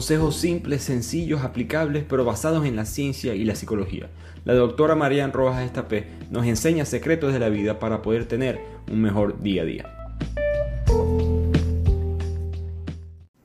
Consejos simples, sencillos, aplicables, pero basados en la ciencia y la psicología. La doctora Marian Rojas Estapé nos enseña secretos de la vida para poder tener un mejor día a día.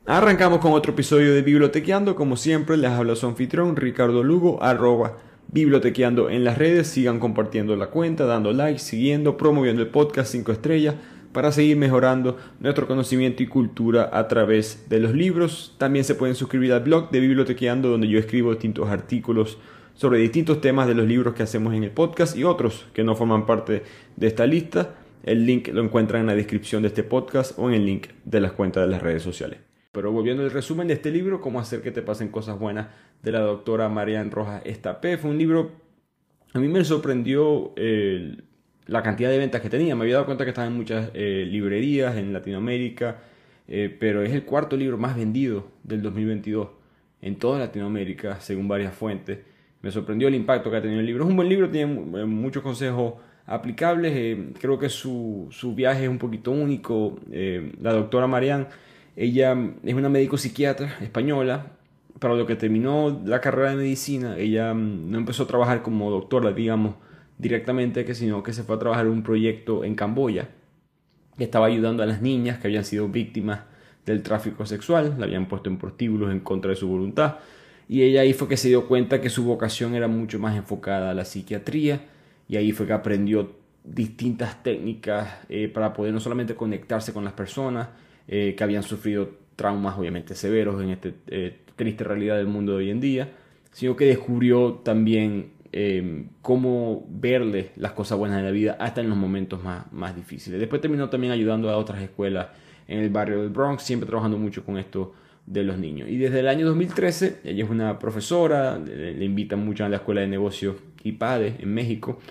Arrancamos con otro episodio de Bibliotequeando. Como siempre, les habla su anfitrión Ricardo Lugo, arroba bibliotequeando en las redes. Sigan compartiendo la cuenta, dando like, siguiendo, promoviendo el podcast 5 estrellas para seguir mejorando nuestro conocimiento y cultura a través de los libros. También se pueden suscribir al blog de Bibliotequeando donde yo escribo distintos artículos sobre distintos temas de los libros que hacemos en el podcast y otros que no forman parte de esta lista. El link lo encuentran en la descripción de este podcast o en el link de las cuentas de las redes sociales. Pero volviendo al resumen de este libro, Cómo hacer que te pasen cosas buenas, de la doctora Marian Rojas Estapé, fue un libro, a mí me sorprendió el la cantidad de ventas que tenía. Me había dado cuenta que estaba en muchas eh, librerías en Latinoamérica, eh, pero es el cuarto libro más vendido del 2022 en toda Latinoamérica, según varias fuentes. Me sorprendió el impacto que ha tenido el libro. Es un buen libro, tiene eh, muchos consejos aplicables. creo que su, su, viaje es un poquito único. la doctora Marianne, ella es una médico psiquiatra española. Para lo que terminó la carrera de medicina, ella mm, no empezó a trabajar como doctora, digamos, directamente, que sino que se fue a trabajar un proyecto en Camboya, que estaba ayudando a las niñas que habían sido víctimas del tráfico sexual, la habían puesto en prostíbulos en contra de su voluntad, y ella ahí fue que se dio cuenta que su vocación era mucho más enfocada a la psiquiatría, y ahí fue que aprendió distintas técnicas eh, para poder no solamente conectarse con las personas eh, que habían sufrido traumas obviamente severos en esta eh, triste realidad del mundo de hoy en día, sino que descubrió también Em, cómo verle las cosas buenas de la vida hasta en los momentos más, más difíciles. Después terminó también ayudando a otras escuelas en el barrio del Bronx, siempre trabajando mucho con esto de los niños. Y desde el año 2013, ella es una profesora, le, invitan mucho a la Escuela de Negocios IPADE en México.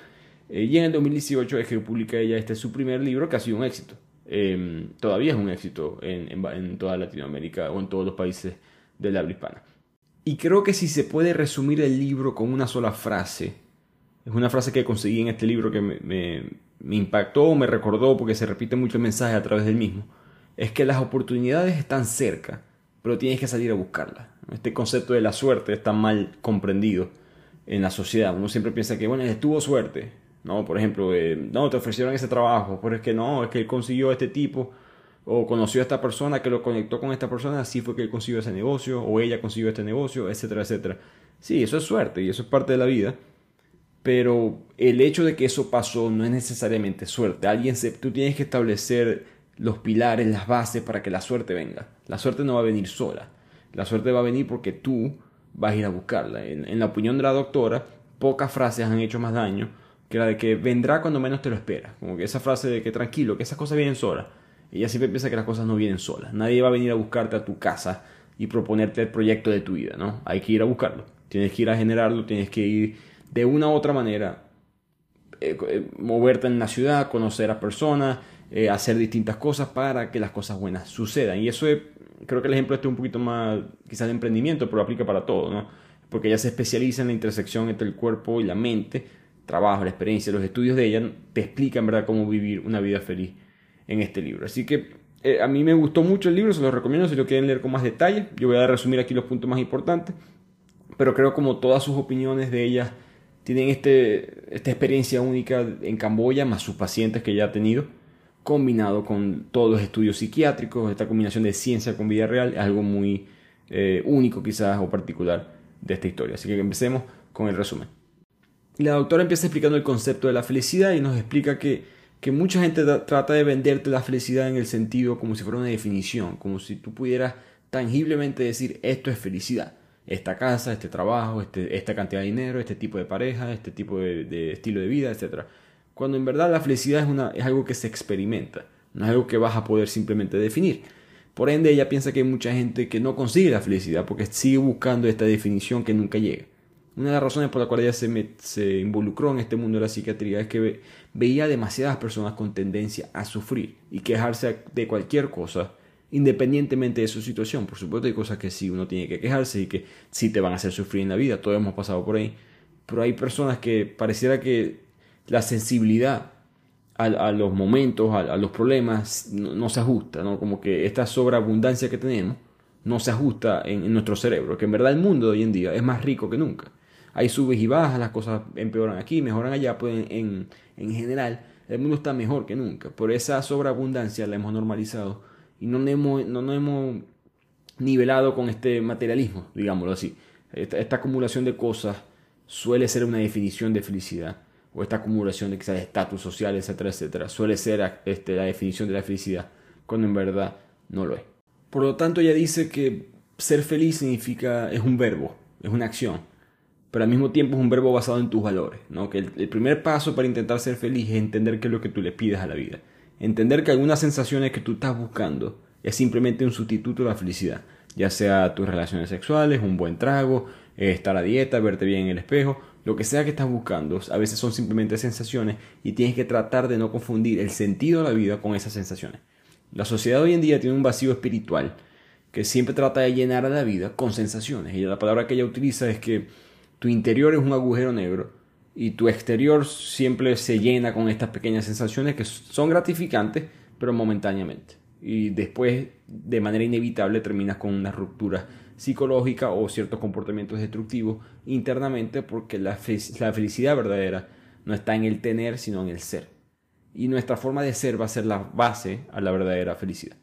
Eh, y en el 2018 es que publica ella este su primer libro que ha sido un éxito. Em, todavía es un éxito en, en, en toda Latinoamérica o en todos los países del habla hispana. Y creo que si se puede resumir el libro con una sola frase, es una frase que conseguí en este libro que me, me, impactó, me recordó, porque se repite mucho el mensaje a través del mismo, es que las oportunidades están cerca, pero tienes que salir a buscarlas. Este concepto de la suerte está mal comprendido en la sociedad. Uno siempre piensa que, bueno, tuvo suerte. No, por ejemplo, eh, no, te ofrecieron ese trabajo, pero es que no, es que él consiguió este tipo o conoció a esta persona que lo conectó con esta persona, así fue que él consiguió ese negocio, o ella consiguió este negocio, etcétera, etcétera. Sí, eso es suerte y eso es parte de la vida, pero el hecho de que eso pasó no es necesariamente suerte. Alguien se, tú tienes que establecer los pilares, las bases para que la suerte venga. La suerte no va a venir sola. La suerte va a venir porque tú vas a ir a buscarla. En, la opinión de la doctora, pocas frases han hecho más daño que la de que vendrá cuando menos te lo esperas. Como que esa frase de que tranquilo, que esas cosas vienen solas ella siempre piensa que las cosas no vienen solas. Nadie va a venir a buscarte a tu casa y proponerte el proyecto de tu vida, ¿no? Hay que ir a buscarlo. Tienes que ir a generarlo, tienes que ir de una u otra manera, eh, eh, moverte en la ciudad, conocer a personas, eh, hacer distintas cosas para que las cosas buenas sucedan. Y eso es, creo que el ejemplo este es un poquito más quizás de emprendimiento, pero aplica para todo, ¿no? Porque ella se especializa en la intersección entre el cuerpo y la mente, trabajo, la experiencia, los estudios de ella te explican, ¿verdad?, cómo vivir una vida feliz en este libro. Así que eh, a mí me gustó mucho el libro, se lo recomiendo si lo quieren leer con más detalle. Yo voy a resumir aquí los puntos más importantes, pero creo como todas sus opiniones de ella tienen este, esta experiencia única en Camboya, más sus pacientes que ya ha tenido, combinado con todos los estudios psiquiátricos, esta combinación de ciencia con vida real, es algo muy eh, único quizás o particular de esta historia. Así que empecemos con el resumen. La doctora empieza explicando el concepto de la felicidad y nos explica que que mucha gente trata de venderte la felicidad en el sentido como si fuera una definición, como si tú pudieras tangiblemente decir esto es felicidad. Esta casa, este trabajo, este, esta cantidad de dinero, este tipo de pareja, este tipo de, estilo de vida, etc. Cuando en verdad la felicidad es, algo que se experimenta, no es algo que vas a poder simplemente definir. Por ende, ella piensa que hay mucha gente que no consigue la felicidad porque sigue buscando esta definición que nunca llega. Una de las razones por la cual ella se, se involucró en este mundo de la psiquiatría es que veía demasiadas personas con tendencia a sufrir y quejarse de cualquier cosa, independientemente de su situación. Por supuesto, hay cosas que sí uno tiene que quejarse y que sí te van a hacer sufrir en la vida, todos hemos pasado por ahí. Pero hay personas que pareciera que la sensibilidad a, los momentos, a, los problemas, no, se ajusta, ¿no? Como que esta sobreabundancia que tenemos no se ajusta en, nuestro cerebro, que en verdad el mundo de hoy en día es más rico que nunca. Hay subes y bajas, las cosas empeoran aquí, mejoran allá, pues en, en general el mundo está mejor que nunca. Por esa sobreabundancia la hemos normalizado y no nos hemos, no hemos nivelado con este materialismo, digámoslo así. Esta, acumulación de cosas suele ser una definición de felicidad o esta acumulación de quizás estatus social, etcétera, etcétera, suele ser este, la definición de la felicidad, cuando en verdad no lo es. Por lo tanto, ella dice que ser feliz significa, es un verbo, es una acción, pero al mismo tiempo es un verbo basado en tus valores, ¿no? Que el, primer paso para intentar ser feliz es entender qué es lo que tú le pides a la vida. Entender que algunas sensaciones que tú estás buscando es simplemente un sustituto de la felicidad ya sea tus relaciones sexuales, un buen trago, eh, estar a dieta, verte bien en el espejo, lo que sea que estás buscando, a veces son simplemente sensaciones y tienes que tratar de no confundir el sentido de la vida con esas sensaciones. La sociedad hoy en día tiene un vacío espiritual que siempre trata de llenar a la vida con sensaciones. Y la palabra que ella utiliza es que tu interior es un agujero negro y tu exterior siempre se llena con estas pequeñas sensaciones que son gratificantes, pero momentáneamente y después de manera inevitable terminas con una ruptura psicológica o ciertos comportamientos destructivos internamente porque la, la felicidad verdadera no está en el tener sino en el ser. Y nuestra forma de ser va a ser la base a la verdadera felicidad.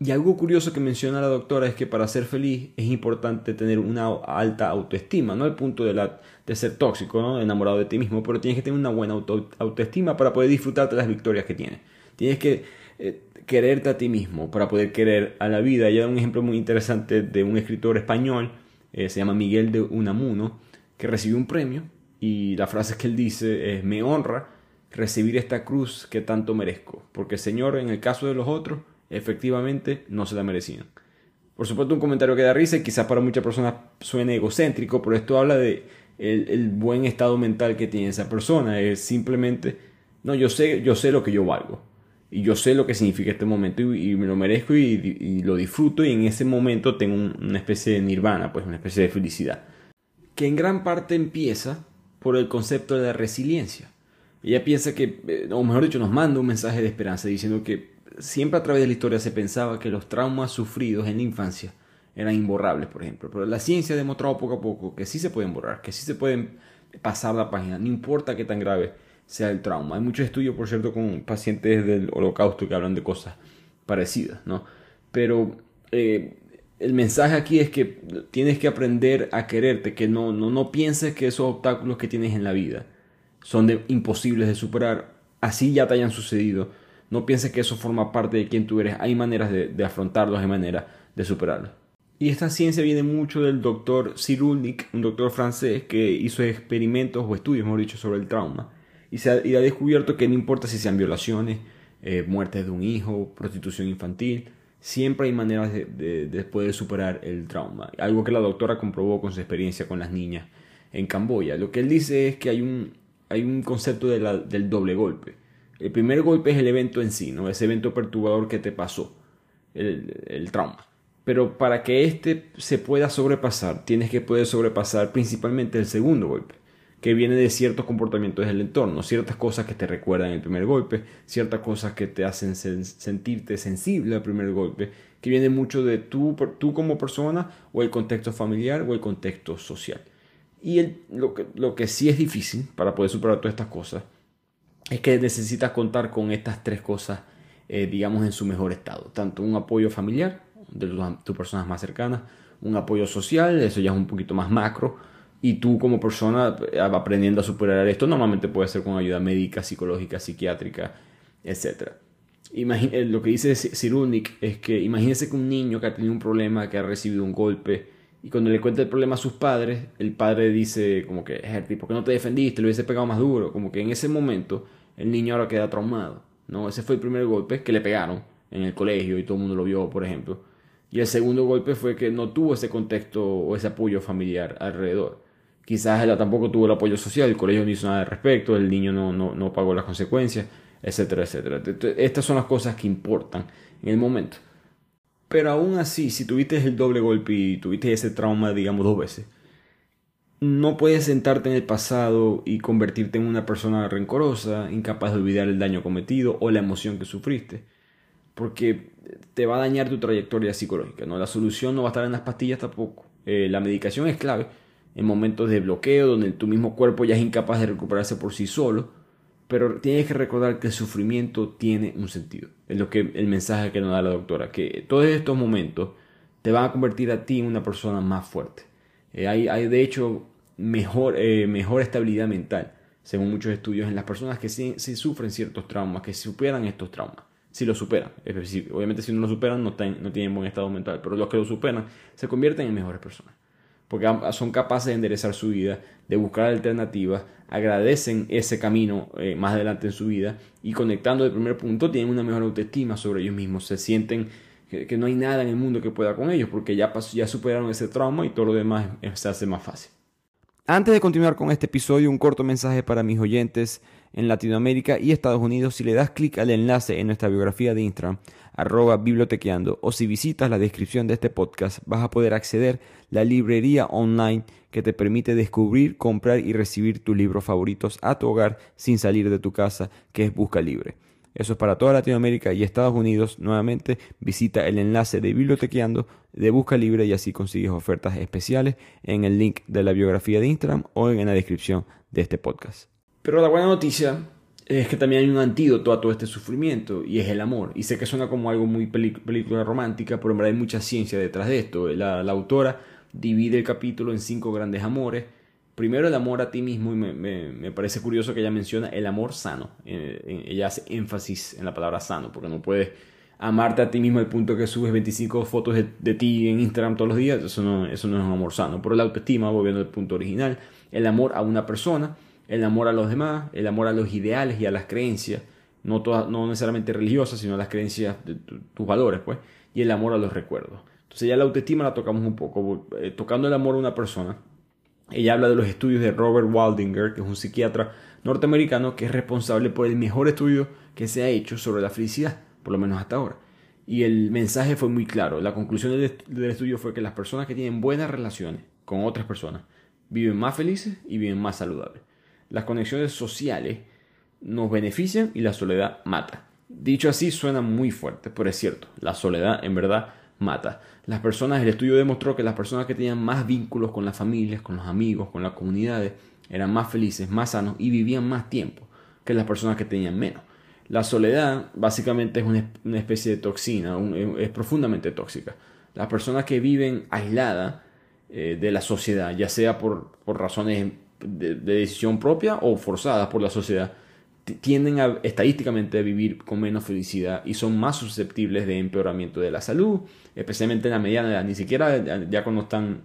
Y algo curioso que menciona la doctora es que para ser feliz es importante tener una alta autoestima, no al punto de, la, de ser tóxico, ¿no? enamorado de ti mismo, pero tienes que tener una buena autoestima para poder disfrutar de las victorias que tienes. Tienes que eh, quererte a ti mismo, para poder querer a la vida. hay un ejemplo muy interesante de un escritor español, eh, se llama Miguel de Unamuno, que recibió un premio y la frase que él dice es, me honra recibir esta cruz que tanto merezco, porque Señor, en el caso de los otros, efectivamente no se la merecían. Por supuesto, un comentario que da risa y quizás para muchas personas suene egocéntrico, pero esto habla de el, buen estado mental que tiene esa persona. Es simplemente, no, yo sé, yo sé lo que yo valgo y yo sé lo que significa este momento y, me lo merezco y, lo disfruto y en ese momento tengo una especie de nirvana, pues una especie de felicidad. Que en gran parte empieza por el concepto de la resiliencia. Ella piensa que, eh, o mejor dicho, nos manda un mensaje de esperanza diciendo que siempre a través de la historia se pensaba que los traumas sufridos en la infancia eran imborrables, por ejemplo. Pero la ciencia ha demostrado poco a poco que sí se pueden borrar, que sí se pueden pasar la página, no importa qué tan grave sea el trauma. Hay muchos estudios, por cierto, con pacientes del holocausto que hablan de cosas parecidas, ¿no? Pero eh, el mensaje aquí es que tienes que aprender a quererte, que no, no, no pienses que esos obstáculos que tienes en la vida son imposibles de superar, así ya te hayan sucedido. No pienses que eso forma parte de quien tú eres. Hay maneras de, de afrontarlos, hay maneras de superarlos. Y esta ciencia viene mucho del doctor Cyrulnik, un doctor francés que hizo experimentos o estudios, mejor dicho, sobre el trauma y, se ha, descubierto que no importa si sean violaciones, eh, muertes de un hijo, prostitución infantil, siempre hay maneras de, poder superar el trauma. Algo que la doctora comprobó con su experiencia con las niñas en Camboya. Lo que él dice es que hay un, hay un concepto del doble golpe. El primer golpe es el evento en sí, ¿no? ese evento perturbador que te pasó, el, el trauma. Pero para que éste se pueda sobrepasar, tienes que poder sobrepasar principalmente el segundo golpe que viene de ciertos comportamientos del entorno, ciertas cosas que te recuerdan el primer golpe, ciertas cosas que te hacen sentirte sensible al primer golpe, que viene mucho de tú, tú como persona o el contexto familiar o el contexto social. Y lo, que, lo que sí es difícil para poder superar todas estas cosas es que necesitas contar con estas tres cosas, eh, digamos, en su mejor estado. Tanto un apoyo familiar de tus personas más cercanas, un apoyo social, eso ya es un poquito más macro, y tú como persona eh, aprendiendo a superar esto, normalmente puede ser con ayuda médica, psicológica, psiquiátrica, etc. Eh, lo que dice Cyrulnik es que imagínese que un niño que ha tenido un problema, que ha recibido un golpe, y cuando le cuenta el problema a sus padres, el padre dice como que, ¿por qué no te defendiste? Le hubiese pegado más duro. Como que en ese momento el niño ahora queda traumado. ¿no? Ese fue el primer golpe que le pegaron en el colegio y todo el mundo lo vio, por ejemplo. Y el segundo golpe fue que no tuvo ese contexto o ese apoyo familiar alrededor. Quizás ella tampoco tuvo el apoyo social, el colegio no hizo nada al respecto, el niño no, no, no pagó las consecuencias, etcétera, etcétera. Estas son las cosas que importan en el momento. Pero aún así, si tuviste el doble golpe y tuviste ese trauma, digamos, dos veces, no puedes sentarte en el pasado y convertirte en una persona rencorosa, incapaz de olvidar el daño cometido o la emoción que sufriste. porque te va a dañar tu trayectoria psicológica. ¿no? La solución no va a estar en las pastillas tampoco. Eh, la medicación es clave en momentos de bloqueo donde tu mismo cuerpo ya es incapaz de recuperarse por sí solo, pero tienes que recordar que el sufrimiento tiene un sentido. Es lo que el mensaje que nos da la doctora, que todos estos momentos te van a convertir a ti en una persona más fuerte. Eh, hay, hay, de hecho mejor, eh, mejor estabilidad mental, según muchos estudios, en las personas que sí, sufren ciertos traumas, que superan estos traumas. Si lo superan, es decir, obviamente si no lo superan no, no tienen buen estado mental, pero los que lo superan se convierten en mejores personas porque son capaces de enderezar su vida, de buscar alternativas, agradecen ese camino eh, más adelante en su vida y conectando el primer punto tienen una mejor autoestima sobre ellos mismos, se sienten que, no hay nada en el mundo que pueda con ellos porque ya, ya superaron ese trauma y todo lo demás se hace más fácil. Antes de continuar con este episodio, un corto mensaje para mis oyentes en Latinoamérica y Estados Unidos. Si le das clic al enlace en nuestra biografía de Instagram, arroba bibliotequeando, o si visitas la descripción de este podcast, vas a poder acceder a la librería online que te permite descubrir, comprar y recibir tus libros favoritos a tu hogar sin salir de tu casa, que es Busca Libre. Eso es para toda Latinoamérica y Estados Unidos. Nuevamente visita el enlace de Bibliotequeando de Busca Libre y así consigues ofertas especiales en el link de la biografía de Instagram o en la descripción de este podcast. Pero la buena noticia es que también hay un antídoto a todo este sufrimiento y es el amor. Y sé que suena como algo muy película romántica, pero en verdad hay mucha ciencia detrás de esto. La, autora divide el capítulo en cinco grandes amores. Primero el amor a ti mismo y me, parece curioso que ella menciona el amor sano. Eh, ella hace énfasis en la palabra sano porque no puedes amarte a ti mismo al punto que subes 25 fotos de, ti en Instagram todos los días. Eso no, eso no es un amor sano. Pero la autoestima, volviendo al punto original, el amor a una persona el amor a los demás, el amor a los ideales y a las creencias, no, todas, no necesariamente religiosas, sino a las creencias de tus valores, pues, y el amor a los recuerdos. Entonces ya la autoestima la tocamos un poco, eh, tocando el amor a una persona. Ella habla de los estudios de Robert Waldinger, que es un psiquiatra norteamericano que es responsable por el mejor estudio que se ha hecho sobre la felicidad, por lo menos hasta ahora. Y el mensaje fue muy claro. La conclusión del, del estudio fue que las personas que tienen buenas relaciones con otras personas viven más felices y viven más saludables. Las conexiones sociales nos benefician y la soledad mata. Dicho así suena muy fuerte, pero es cierto, la soledad en verdad mata. Las personas, el estudio demostró que las personas que tenían más vínculos con las familias, con los amigos, con las comunidades, eran más felices, más sanos y vivían más tiempo que las personas que tenían menos. La soledad básicamente es una, especie de toxina, es profundamente tóxica. Las personas que viven aisladas eh, de la sociedad, ya sea por, por razones de, decisión propia o forzadas por la sociedad, tienden a, estadísticamente a vivir con menos felicidad y son más susceptibles de empeoramiento de la salud, especialmente en la mediana edad, ni siquiera ya cuando están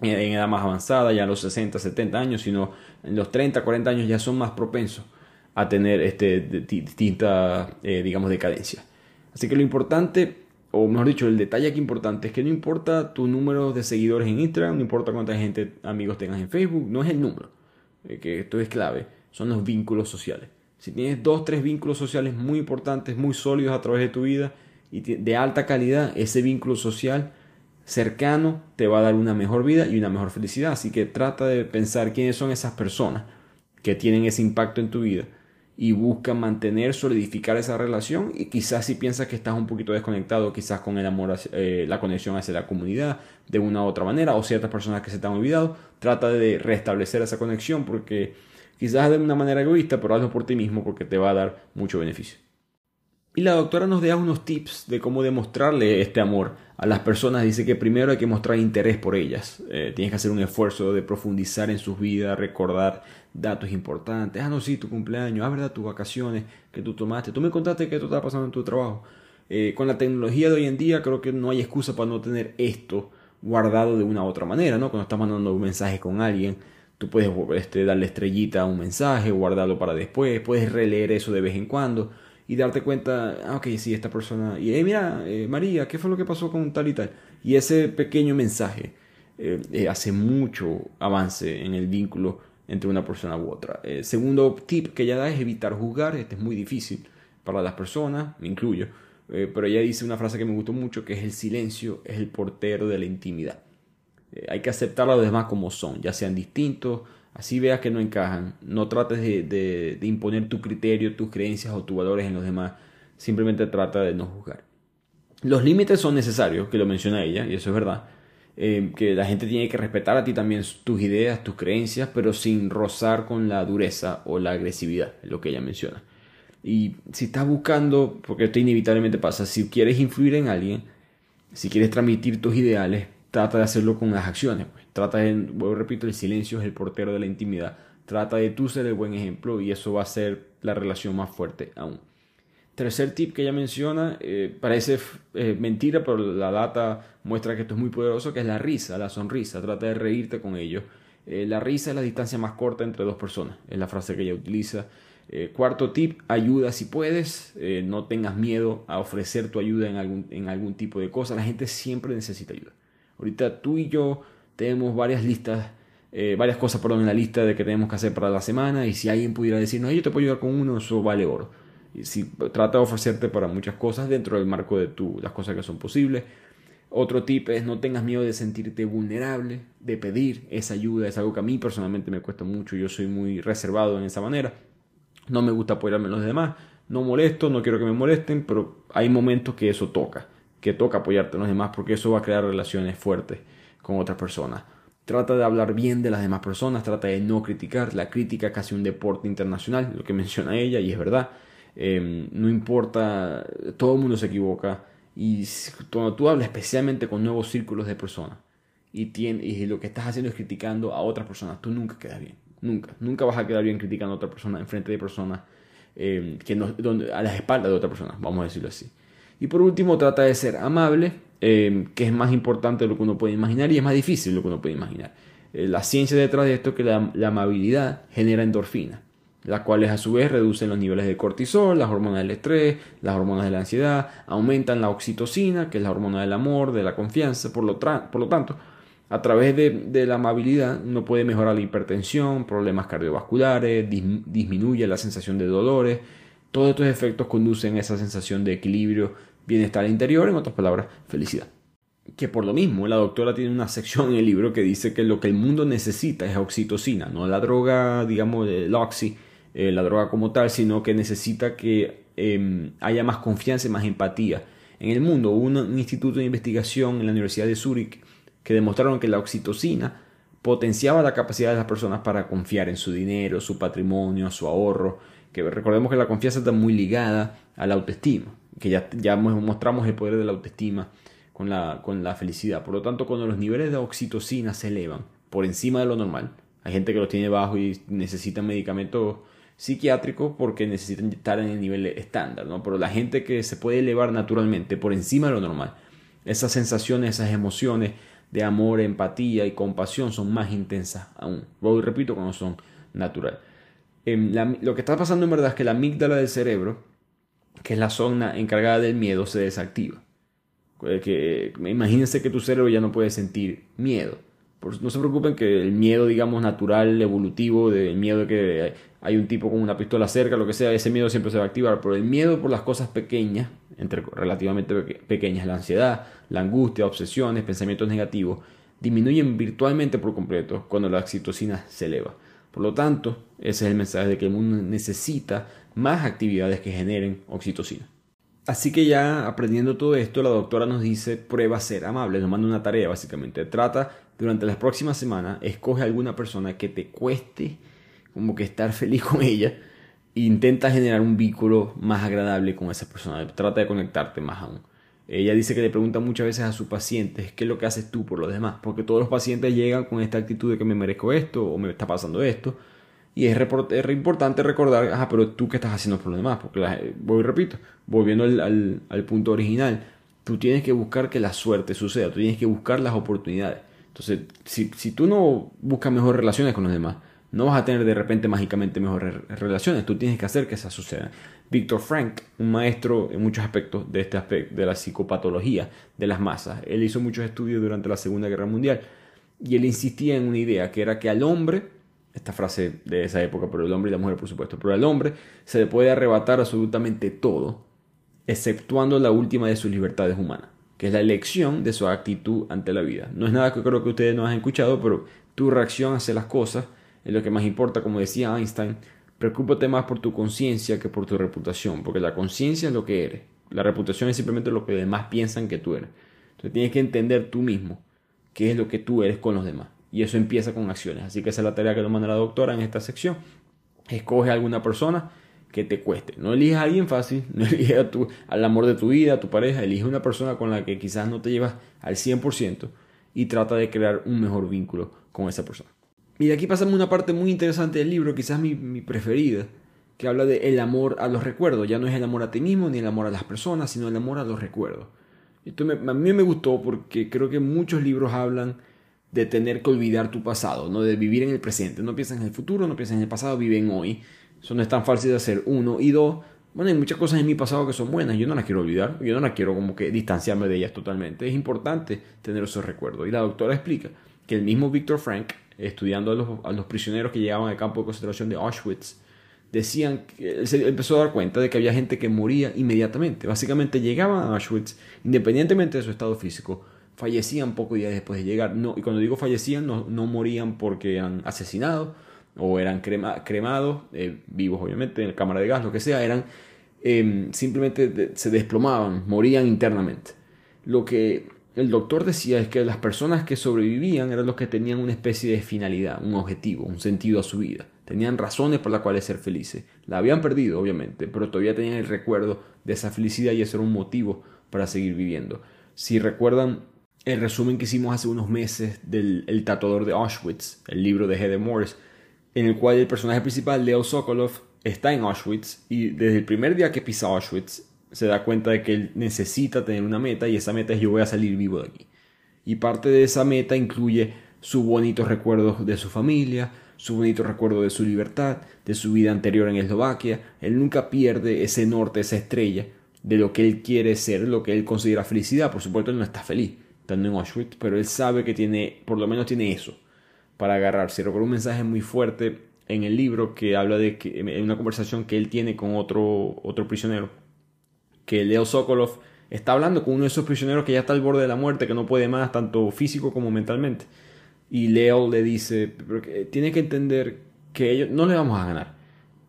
en edad más avanzada, ya a los 60, 70 años, sino en los 30, 40 años ya son más propensos a tener este, distinta, eh, digamos, decadencia. Así que lo importante o mejor dicho, el detalle aquí importante es que no importa tu número de seguidores en Instagram, no importa cuánta gente, amigos tengas en Facebook, no es el número, que esto es clave, son los vínculos sociales. Si tienes dos, tres vínculos sociales muy importantes, muy sólidos a través de tu vida y de alta calidad, ese vínculo social cercano te va a dar una mejor vida y una mejor felicidad. Así que trata de pensar quiénes son esas personas que tienen ese impacto en tu vida y busca mantener, solidificar esa relación y quizás si piensas que estás un poquito desconectado, quizás con el amor, eh, la conexión hacia la comunidad de una u otra manera o ciertas personas que se te han olvidado, trata de restablecer esa conexión porque quizás de una manera egoísta, pero hazlo por ti mismo porque te va a dar mucho beneficio. Y la doctora nos da unos tips de cómo demostrarle este amor a las personas. Dice que primero hay que mostrar interés por ellas. Eh, tienes que hacer un esfuerzo de profundizar en sus vidas, recordar datos importantes. Ah, no, sí, tu cumpleaños. Ah, verdad, tus vacaciones que tú tomaste. Tú me contaste que esto estaba pasando en tu trabajo. Eh, con la tecnología de hoy en día creo que no hay excusa para no tener esto guardado de una u otra manera, ¿no? Cuando estás mandando un mensaje con alguien, tú puedes este, darle estrellita a un mensaje, guardarlo para después, puedes releer eso de vez en cuando y darte cuenta, ah, ok, sí, esta persona, y mira, eh, María, ¿qué fue lo que pasó con tal y tal? Y ese pequeño mensaje eh, eh, hace mucho avance en el vínculo entre una persona u otra. segundo tip que ella da es evitar juzgar, este es muy difícil para las personas, me incluyo, pero ella dice una frase que me gustó mucho, que es el silencio es el portero de la intimidad. hay que aceptar a los demás como son, ya sean distintos, Así veas que no encajan. No trates de, imponer tu criterio, tus creencias o tus valores en los demás. simplemente trata de no juzgar. Los límites son necesarios, que lo menciona ella, y eso es verdad. Eh, que la gente tiene que respetar a ti también tus ideas, tus creencias, pero sin rozar con la dureza o la agresividad, es lo que ella menciona. Y si estás buscando, porque esto inevitablemente pasa, si quieres influir en alguien, si quieres transmitir tus ideales, trata de hacerlo con las acciones. Pues. Trata de, repito, el silencio es el portero de la intimidad. Trata de tú ser el buen ejemplo y eso va a ser la relación más fuerte aún. Tercer tip que ella menciona, eh, parece eh, mentira, pero la data muestra que esto es muy poderoso, que es la risa, la sonrisa. Trata de reírte con ellos. Eh, la risa es la distancia más corta entre dos personas, es la frase que ella utiliza. cuarto tip, ayuda si puedes, no tengas miedo a ofrecer tu ayuda en algún, en algún tipo de cosa. La gente siempre necesita ayuda. Ahorita tú y yo tenemos varias listas varias cosas perdón, en la lista de que tenemos que hacer para la semana y si alguien pudiera decirnos, yo te puedo ayudar con uno, eso vale oro si trata de ofrecerte para muchas cosas dentro del marco de tu, las cosas que son posibles. Otro tip es no tengas miedo de sentirte vulnerable, de pedir esa ayuda. Es algo que a mí personalmente me cuesta mucho. Yo soy muy reservado en esa manera. No me gusta apoyarme en los demás. No molesto, no quiero que me molesten, pero hay momentos que eso toca. Que toca apoyarte en los demás porque eso va a crear relaciones fuertes con otras personas. Trata de hablar bien de las demás personas, trata de no criticar. La crítica es casi un deporte internacional, lo que menciona ella, y es verdad. Em, no importa, todo el mundo se equivoca. Y cuando tú hablas especialmente con nuevos círculos de personas y, lo que estás haciendo es criticando a otras personas, tú nunca quedas bien. Nunca. Nunca vas a quedar bien criticando a otra persona en frente de personas em, que no, donde, a las espaldas de otra persona, vamos a decirlo así. Y por último, trata de ser amable, em, que es más importante de lo que uno puede imaginar y es más difícil de lo que uno puede imaginar. Eh, la ciencia detrás de esto es que la, amabilidad genera endorfina las cuales a su vez reducen los niveles de cortisol, las hormonas del estrés, las hormonas de la ansiedad, aumentan la oxitocina, que es la hormona del amor, de la confianza, por lo, por lo tanto, a través de, la amabilidad uno puede mejorar la hipertensión, problemas cardiovasculares, disminuye la sensación de dolores, todos estos efectos conducen a esa sensación de equilibrio, bienestar interior, en otras palabras, felicidad. Que por lo mismo, la doctora tiene una sección en el libro que dice que lo que el mundo necesita es oxitocina, no la droga, digamos, el oxy, eh, la droga como tal, sino que necesita que em, haya más confianza y más empatía. En el mundo hubo un, instituto de investigación en la Universidad de Zúrich que demostraron que la oxitocina potenciaba la capacidad de las personas para confiar en su dinero, su patrimonio, su ahorro, que recordemos que la confianza está muy ligada a la autoestima, que ya, ya mostramos el poder de la autoestima con la, con la felicidad. Por lo tanto, cuando los niveles de oxitocina se elevan por encima de lo normal, hay gente que los tiene bajo y necesita medicamentos psiquiátrico porque necesitan estar en el nivel estándar, ¿no? Pero la gente que se puede elevar naturalmente por encima de lo normal, esas sensaciones, esas emociones de amor, empatía y compasión son más intensas aún. Lo repito, cuando son natural. Em, lo que está pasando en verdad es que la amígdala del cerebro, que es la zona encargada del miedo, se desactiva. Que, imagínense que tu cerebro ya no puede sentir miedo no se preocupen que el miedo, digamos, natural, evolutivo, del miedo de que hay un tipo con una pistola cerca, lo que sea, ese miedo siempre se va a activar. Pero el miedo por las cosas pequeñas, entre relativamente pequeñas, la ansiedad, la angustia, obsesiones, pensamientos negativos, disminuyen virtualmente por completo cuando la oxitocina se eleva. Por lo tanto, ese es el mensaje de que el mundo necesita más actividades que generen oxitocina. Así que ya aprendiendo todo esto, la doctora nos dice prueba a ser amable, nos manda una tarea básicamente. Trata durante las próximas semanas, escoge alguna persona que te cueste como que estar feliz con ella e intenta generar un vínculo más agradable con esa persona. Trata de conectarte más aún. Ella dice que le pregunta muchas veces a sus pacientes qué es lo que haces tú por los demás, porque todos los pacientes llegan con esta actitud de que me merezco esto o me está pasando esto y es, importante recordar, ajá, pero tú qué estás haciendo por lo demás, porque voy repito, volviendo al, al, punto original, tú tienes que buscar que la suerte suceda, tú tienes que buscar las oportunidades. Entonces, si, si tú no buscas mejores relaciones con los demás, no vas a tener de repente mágicamente mejores relaciones, tú tienes que hacer que esas sucedan. Víctor Frank, un maestro en muchos aspectos de este aspecto de la psicopatología de las masas, él hizo muchos estudios durante la Segunda Guerra Mundial y él insistía en una idea que era que al hombre esta frase de esa época, pero el hombre y la mujer, por supuesto, pero al hombre se le puede arrebatar absolutamente todo, exceptuando la última de sus libertades humanas, que es la elección de su actitud ante la vida. No es nada que creo que ustedes no han escuchado, pero tu reacción hacia las cosas es lo que más importa, como decía Einstein, Preocúpate más por tu conciencia que por tu reputación, porque la conciencia es lo que eres. La reputación es simplemente lo que los demás piensan que tú eres. Entonces tienes que entender tú mismo qué es lo que tú eres con los demás. Y eso empieza con acciones. Así que esa es la tarea que nos manda la doctora en esta sección. Escoge a alguna persona que te cueste. No elijas a alguien fácil, no elijas al amor de tu vida, a tu pareja, elige una persona con la que quizás no te llevas al 100% y trata de crear un mejor vínculo con esa persona. Y de aquí pasamos una parte muy interesante del libro, quizás mi, mi preferida, que habla de el amor a los recuerdos. Ya no es el amor a ti mismo ni el amor a las personas, sino el amor a los recuerdos. Esto a mí me gustó porque creo que muchos libros hablan de tener que olvidar tu pasado, no de vivir en el presente. No piensas en el futuro, no piensas en el pasado, vive en hoy. Eso no es tan fácil de hacer. Uno. Y dos, bueno, hay muchas cosas en mi pasado que son buenas. Yo no las quiero olvidar. Yo no las quiero como que distanciarme de ellas totalmente. Es importante tener esos recuerdos. Y la doctora explica que el mismo Víctor Frank, estudiando a los, a los prisioneros que llegaban al campo de concentración de Auschwitz, decían que se empezó a dar cuenta de que había gente que moría inmediatamente. Básicamente llegaban a Auschwitz, independientemente de su estado físico, fallecían pocos días después de llegar. No, y cuando digo fallecían, no, no morían porque eran asesinados o eran cremados, eh, vivos obviamente, en la cámara de gas, lo que sea, eran em, simplemente se desplomaban, morían internamente. Lo que el doctor decía que las personas que sobrevivían eran los que tenían una especie de finalidad, un objetivo, un sentido a su vida. Tenían razones por las cuales ser felices. La habían perdido, obviamente, pero todavía tenían el recuerdo de esa felicidad y eso era un motivo para seguir viviendo. Si recuerdan el resumen que hicimos hace unos meses del El tatuador de Auschwitz, el libro de Heather Morris, en el cual el personaje principal, Leo Sokolov, está en Auschwitz y desde el primer día que pisa Auschwitz se da cuenta de que él necesita tener una meta y esa meta es yo voy a salir vivo de aquí. Y parte de esa meta incluye su bonito recuerdo de su familia, su bonito recuerdo de su libertad, de su vida anterior en Eslovaquia. Él nunca pierde ese norte, esa estrella de lo que él quiere ser, lo que él considera felicidad. Por supuesto, él no está feliz estando en Auschwitz, pero él sabe que tiene, por lo menos tiene eso para agarrarse. Recuerdo un mensaje muy fuerte en el libro que habla de que en una conversación que él tiene con otro, otro prisionero, que Leo Sokolov está hablando con uno de esos prisioneros que ya está al borde de la muerte, que no puede más, tanto físico como mentalmente. Y Leo le dice, tiene que entender que ellos no le vamos a ganar.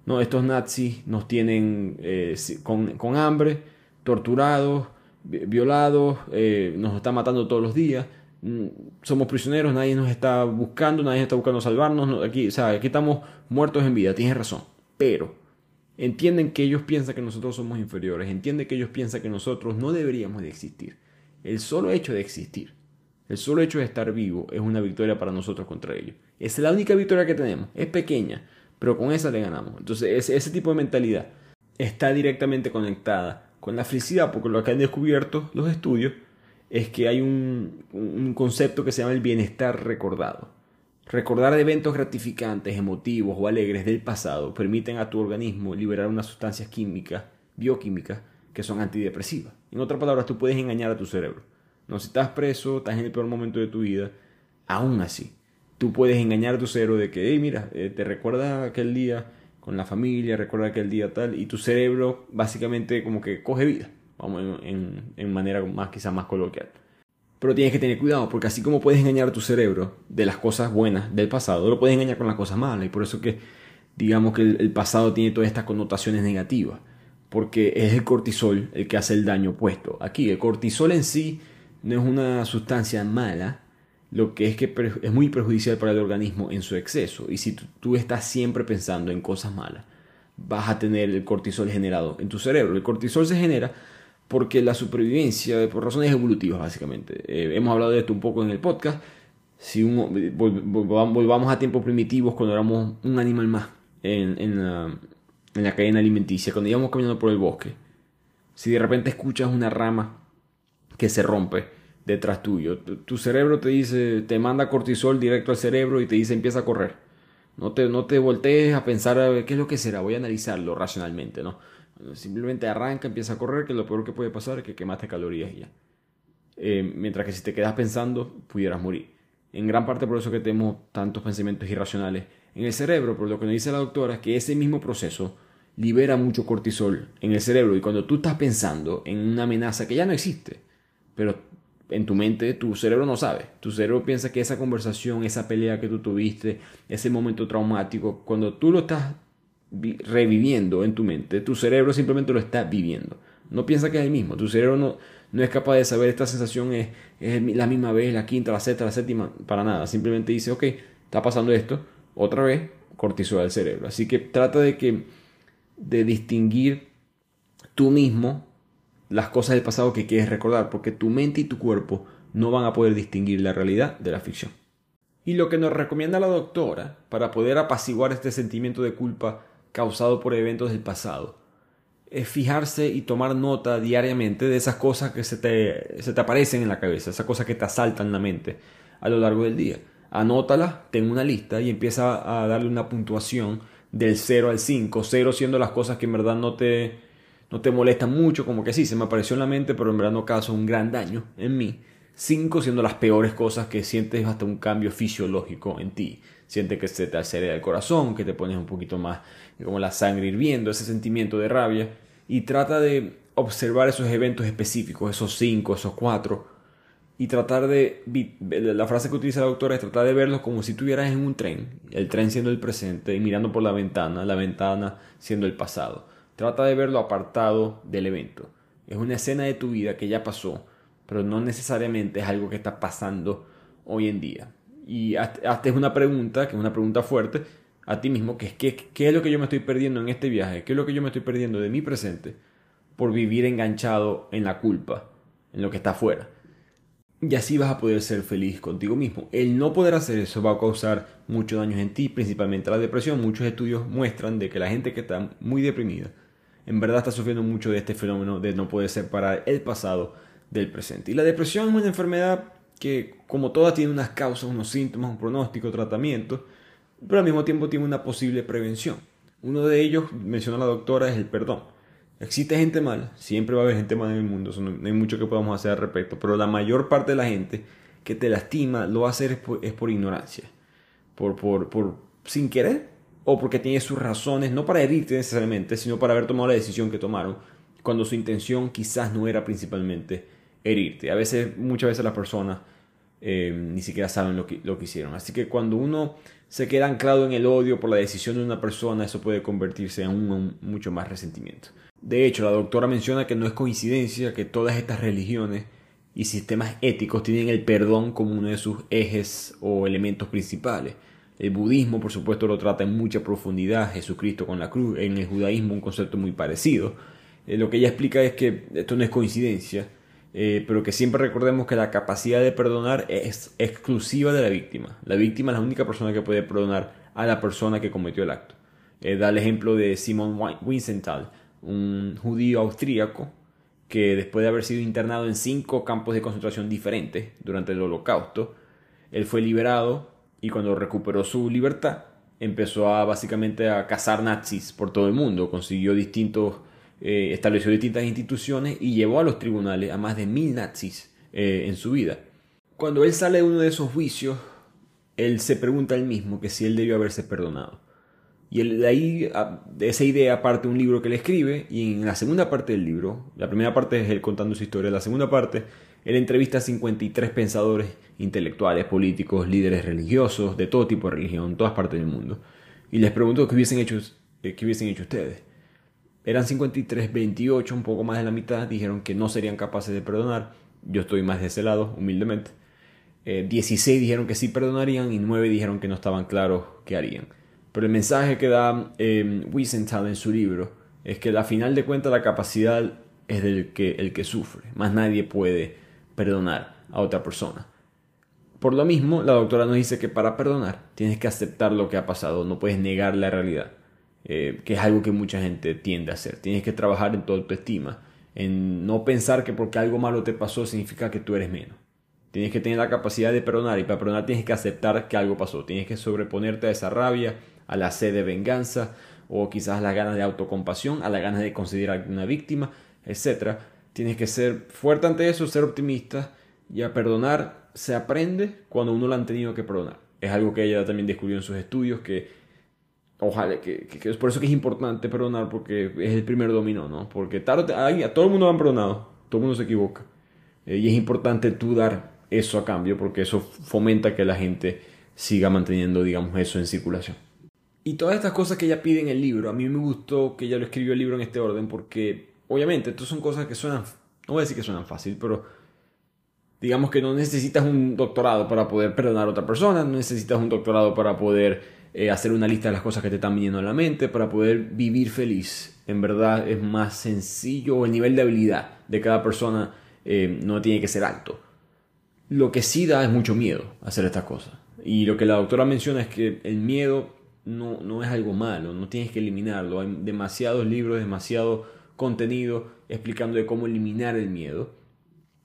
No, estos nazis nos tienen eh, con, con, hambre, torturados, violados, eh, nos están matando todos los días. Mm, somos prisioneros, nadie nos está buscando, nadie está buscando salvarnos, aquí, o sea, aquí estamos muertos en vida, tienes razón, pero entienden que ellos piensan que nosotros somos inferiores, entienden que ellos piensan que nosotros no deberíamos de existir. El solo hecho de existir, el solo hecho de estar vivo es una victoria para nosotros contra ellos. Es la única victoria que tenemos, es pequeña, pero con esa le ganamos. Entonces ese, ese tipo de mentalidad está directamente conectada con la felicidad, porque lo que han descubierto los estudios es que hay un, concepto que se llama el bienestar recordado. Recordar eventos gratificantes, emotivos o alegres del pasado permiten a tu organismo liberar unas sustancias químicas, bioquímicas, que son antidepresivas. En otras palabras, tú puedes engañar a tu cerebro. No, si estás preso, estás en el peor momento de tu vida, aún así, tú puedes engañar a tu cerebro de que, hey, mira, eh, te recuerda aquel día con la familia, recuerda aquel día tal, y tu cerebro básicamente como que coge vida vamos en, manera más quizás más coloquial. Pero tienes que tener cuidado, porque así como puedes engañar a tu cerebro de las cosas buenas del pasado, lo puedes engañar con las cosas malas. Y por eso que digamos que el, pasado tiene todas estas connotaciones negativas, porque es el cortisol el que hace el daño opuesto. Aquí el cortisol en sí no es una sustancia mala, lo que es que es muy perjudicial para el organismo en su exceso. Y si tú estás siempre pensando en cosas malas, vas a tener el cortisol generado en tu cerebro. El cortisol se genera porque la supervivencia, por razones evolutivas básicamente, eh, hemos hablado de esto un poco en el podcast, si volvamos a tiempos primitivos cuando éramos un animal más en, en, la, en la cadena alimenticia, cuando íbamos caminando por el bosque, si de repente escuchas una rama que se rompe detrás tuyo, tu cerebro te dice, te manda cortisol directo al cerebro y te dice empieza a correr. No te, no te voltees a pensar qué es lo que será, voy a analizarlo racionalmente, ¿no? Simplemente arranca, empieza a correr, que lo peor que puede pasar es que quemaste calorías y ya. Eh, mientras que si te quedas pensando, pudieras morir. En gran parte por eso que tenemos tantos pensamientos irracionales en el cerebro, pero lo que nos dice la doctora es que ese mismo proceso libera mucho cortisol en el cerebro y cuando tú estás pensando en una amenaza que ya no existe, pero en tu mente tu cerebro no sabe, tu cerebro piensa que esa conversación, esa pelea que tú tuviste, ese momento traumático, cuando tú lo estás reviviendo en tu mente. Tu cerebro simplemente lo está viviendo. No piensa que es el mismo. Tu cerebro no, no es capaz de saber esta sensación es, es la misma vez, la quinta, la sexta, la séptima, para nada. Simplemente dice, ok, está pasando esto, otra vez, cortisol del cerebro. Así que trata de que de distinguir tú mismo las cosas del pasado que quieres recordar, porque tu mente y tu cuerpo no van a poder distinguir la realidad de la ficción. Y lo que nos recomienda la doctora para poder apaciguar este sentimiento de culpa causado por eventos del pasado es fijarse y tomar nota diariamente de esas cosas que se te, se te aparecen en la cabeza, esas cosas que te asaltan la mente a lo largo del día. Anótalas, ten una lista y empieza a darle una puntuación del 0 al 5, 0 siendo las cosas que en verdad no te, no te molestan mucho, como que sí, se me apareció en la mente, pero en verdad no causa un gran daño en mí. 5 siendo las peores cosas que sientes hasta un cambio fisiológico en ti. Sientes que se te acelera el corazón, que te pones un poquito más como la sangre hirviendo, ese sentimiento de rabia. Y trata de observar esos eventos específicos, esos 5, esos 4. Y tratar de, la frase que utiliza la doctora es tratar de verlos como si estuvieras en un tren, el tren siendo el presente y mirando por la ventana, la ventana siendo el pasado Trata de verlo apartado del evento. Es una escena de tu vida que ya pasó, pero no necesariamente es algo que está pasando hoy en día. Y hazte una pregunta, que es una pregunta fuerte, a ti mismo, que es ¿qué, qué es lo que yo me estoy perdiendo en este viaje? ¿Qué es lo que yo me estoy perdiendo de mi presente por vivir enganchado en la culpa, en lo que está afuera? Y así vas a poder ser feliz contigo mismo. El no poder hacer eso va a causar muchos daños en ti, principalmente la depresión. Muchos estudios muestran de que la gente que está muy deprimida en verdad está sufriendo mucho de este fenómeno de no poder separar el pasado del presente. Y la depresión es una enfermedad que, como toda, tiene unas causas, unos síntomas, un pronóstico, tratamiento, pero al mismo tiempo tiene una posible prevención. Uno de ellos, menciona la doctora, es el perdón. Existe gente mala, siempre va a haber gente mala en el mundo, no hay mucho que podamos hacer al respecto, pero la mayor parte de la gente que te lastima lo va a hacer es por, ignorancia, por, por, por sin querer, o porque tiene sus razones, no para herirte necesariamente, sino para haber tomado la decisión que tomaron, cuando su intención quizás no era principalmente herirte. A veces, muchas veces las personas eh, ni siquiera saben lo que, lo que hicieron. Así que cuando uno se queda anclado en el odio por la decisión de una persona, eso puede convertirse en un, mucho más resentimiento. De hecho, la doctora menciona que no es coincidencia que todas estas religiones y sistemas éticos tienen el perdón como uno de sus ejes o elementos principales. El budismo, por supuesto, lo trata en mucha profundidad, Jesucristo con la cruz, en el judaísmo un concepto muy parecido. Eh, lo que ella explica es que esto no es coincidencia, eh, pero que siempre recordemos que la capacidad de perdonar es exclusiva de la víctima. La víctima es la única persona que puede perdonar a la persona que cometió el acto. Eh, da el ejemplo de Simon Wiesenthal, un judío austríaco que después de haber sido internado en cinco campos de concentración diferentes durante el holocausto, él fue liberado y cuando recuperó su libertad empezó a básicamente a cazar nazis por todo el mundo, consiguió distintos, eh, estableció distintas instituciones y llevó a los tribunales a más de mil nazis eh, en su vida. Cuando él sale de uno de esos juicios, él se pregunta a él mismo que si él debió haberse perdonado. Y él, de ahí, de esa idea parte un libro que él escribe y en la segunda parte del libro, la primera parte es él contando su historia, la segunda parte él entrevista a 53 pensadores intelectuales, políticos, líderes religiosos, de todo tipo de religión, todas partes del mundo. Y les pregunto qué hubiesen hecho, eh, qué hubiesen hecho ustedes. Eran 53, 28, un poco más de la mitad, dijeron que no serían capaces de perdonar. Yo estoy más de ese lado, humildemente. 16 eh, dijeron que sí perdonarían y 9 dijeron que no estaban claros qué harían. Pero el mensaje que da eh, Wiesenthal en su libro es que al final de cuentas la capacidad es del que, el que sufre. Más nadie puede perdonar a otra persona. Por lo mismo, la doctora nos dice que para perdonar tienes que aceptar lo que ha pasado, no puedes negar la realidad, eh, que es algo que mucha gente tiende a hacer. Tienes que trabajar en tu autoestima, en no pensar que porque algo malo te pasó significa que tú eres menos. Tienes que tener la capacidad de perdonar y para perdonar tienes que aceptar que algo pasó. Tienes que sobreponerte a esa rabia, a la sed de venganza o quizás a las ganas de autocompasión, a las ganas de considerar una víctima, etc. Tienes que ser fuerte ante eso, ser optimista y a perdonar se aprende cuando uno lo han tenido que perdonar. Es algo que ella también descubrió en sus estudios que ojalá que, es por eso que es importante perdonar porque es el primer dominó, ¿no? Porque tarde, a, todo el mundo lo han perdonado, todo el mundo se equivoca. Eh, y es importante tú dar eso a cambio porque eso fomenta que la gente siga manteniendo, digamos, eso en circulación. Y todas estas cosas que ella pide en el libro, a mí me gustó que ella lo escribió el libro en este orden porque, obviamente, estas son cosas que suenan, no voy a decir que suenan fácil, pero digamos que no necesitas un doctorado para poder perdonar a otra persona, no necesitas un doctorado para poder eh, hacer una lista de las cosas que te están viniendo a la mente, para poder vivir feliz. En verdad es más sencillo, el nivel de habilidad de cada persona eh, no tiene que ser alto. Lo que sí da es mucho miedo hacer estas cosas. Y lo que la doctora menciona es que el miedo no, no es algo malo, no tienes que eliminarlo. Hay demasiados libros, demasiado contenido explicando de cómo eliminar el miedo.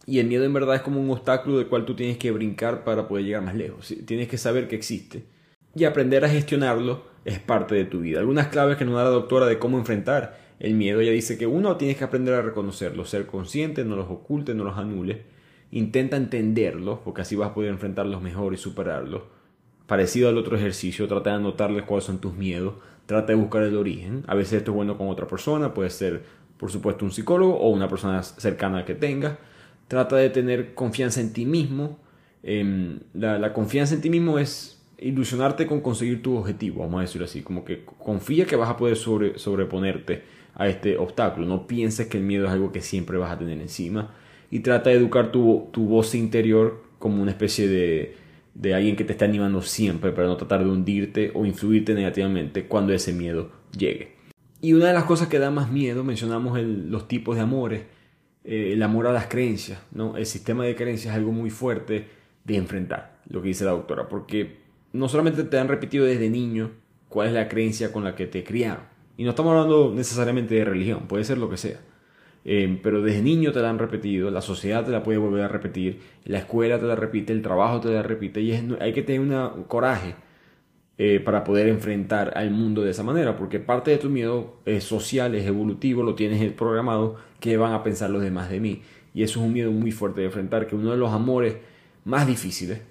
Y el miedo en verdad es como un obstáculo del cual tú tienes que brincar para poder llegar más lejos. Tienes que saber que existe. Y aprender a gestionarlo es parte de tu vida. Algunas claves que nos da la doctora de cómo enfrentar el miedo. Ella dice que uno tienes que aprender a reconocerlo, ser consciente, no los oculte, no los anule. Intenta entenderlos, porque así vas a poder enfrentarlos mejor y superarlos parecido al otro ejercicio, trata de anotarles cuáles son tus miedos, trata de buscar el origen. A veces esto es bueno con otra persona, puede ser por supuesto un psicólogo o una persona cercana que tengas. Trata de tener confianza en ti mismo. Em, la, confianza en ti mismo es ilusionarte con conseguir tu objetivo, vamos a decirlo así, como que confía que vas a poder sobre, sobreponerte a este obstáculo, no pienses que el miedo es algo que siempre vas a tener encima y trata de educar tu, tu voz interior como una especie de, de alguien que te está animando siempre para no tratar de hundirte o influirte negativamente cuando ese miedo llegue. Y una de las cosas que da más miedo, mencionamos los tipos de amores, eh, el amor a las creencias, ¿no? El sistema de creencias es algo muy fuerte de enfrentar, lo que dice la doctora, porque no solamente te han repetido desde niño cuál es la creencia con la que te criaron, y no estamos hablando necesariamente de religión, puede ser lo que sea, eh, pero desde niño te la han repetido, la sociedad te la puede volver a repetir, la escuela te la repite, el trabajo te la repite y hay que tener un coraje eh, para poder enfrentar al mundo de esa manera, porque parte de tu miedo es social, es evolutivo, lo tienes programado, que van a pensar los demás de mí. Y eso es un miedo muy fuerte de enfrentar, que uno de los amores más difíciles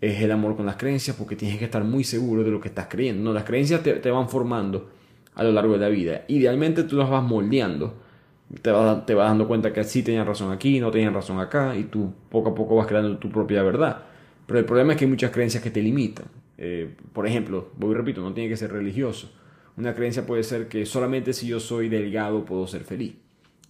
es el amor con las creencias, porque tienes que estar muy seguro de lo que estás creyendo. No, las creencias te, te van formando a lo largo de la vida. Idealmente tú las vas moldeando te vas, te vas dando cuenta que sí tenían razón aquí, no tenían razón acá, y tú poco a poco vas creando tu propia verdad. Pero el problema es que hay muchas creencias que te limitan. Eh, por ejemplo, voy y repito, no tiene que ser religioso. Una creencia puede ser que solamente si yo soy delgado puedo ser feliz.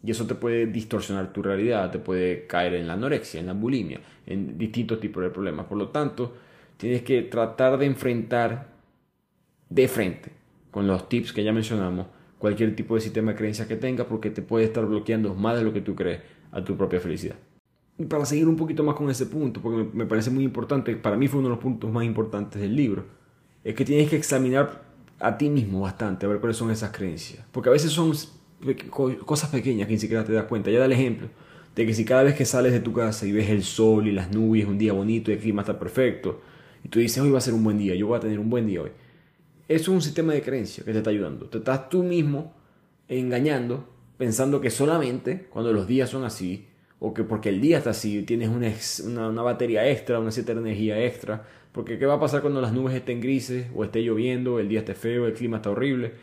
Y eso te puede distorsionar tu realidad, te puede caer en la anorexia, en la bulimia, en distintos tipos de problemas. Por lo tanto, tienes que tratar de enfrentar de frente con los tips que ya mencionamos cualquier tipo de sistema de creencia que tengas porque te puede estar bloqueando más de lo que tú crees a tu propia felicidad. Y para seguir un poquito más con ese punto, porque me parece muy importante, para mí fue uno de los puntos más importantes del libro, es que tienes que examinar a ti mismo bastante, a ver cuáles son esas creencias. Porque a veces son cosas pequeñas que ni siquiera te das cuenta. Ya da el ejemplo de que si cada vez que sales de tu casa y ves el sol y las nubes, un día bonito y el clima está perfecto, y tú dices, hoy va a ser un buen día, yo voy a tener un buen día hoy eso es un sistema de creencia que te está ayudando. Te estás tú mismo engañando pensando que solamente cuando los días son así, o que porque el día está así, tienes una, una, batería extra, una cierta energía extra, porque ¿qué va a pasar cuando las nubes estén grises, o esté lloviendo, el día esté feo, el clima está horrible?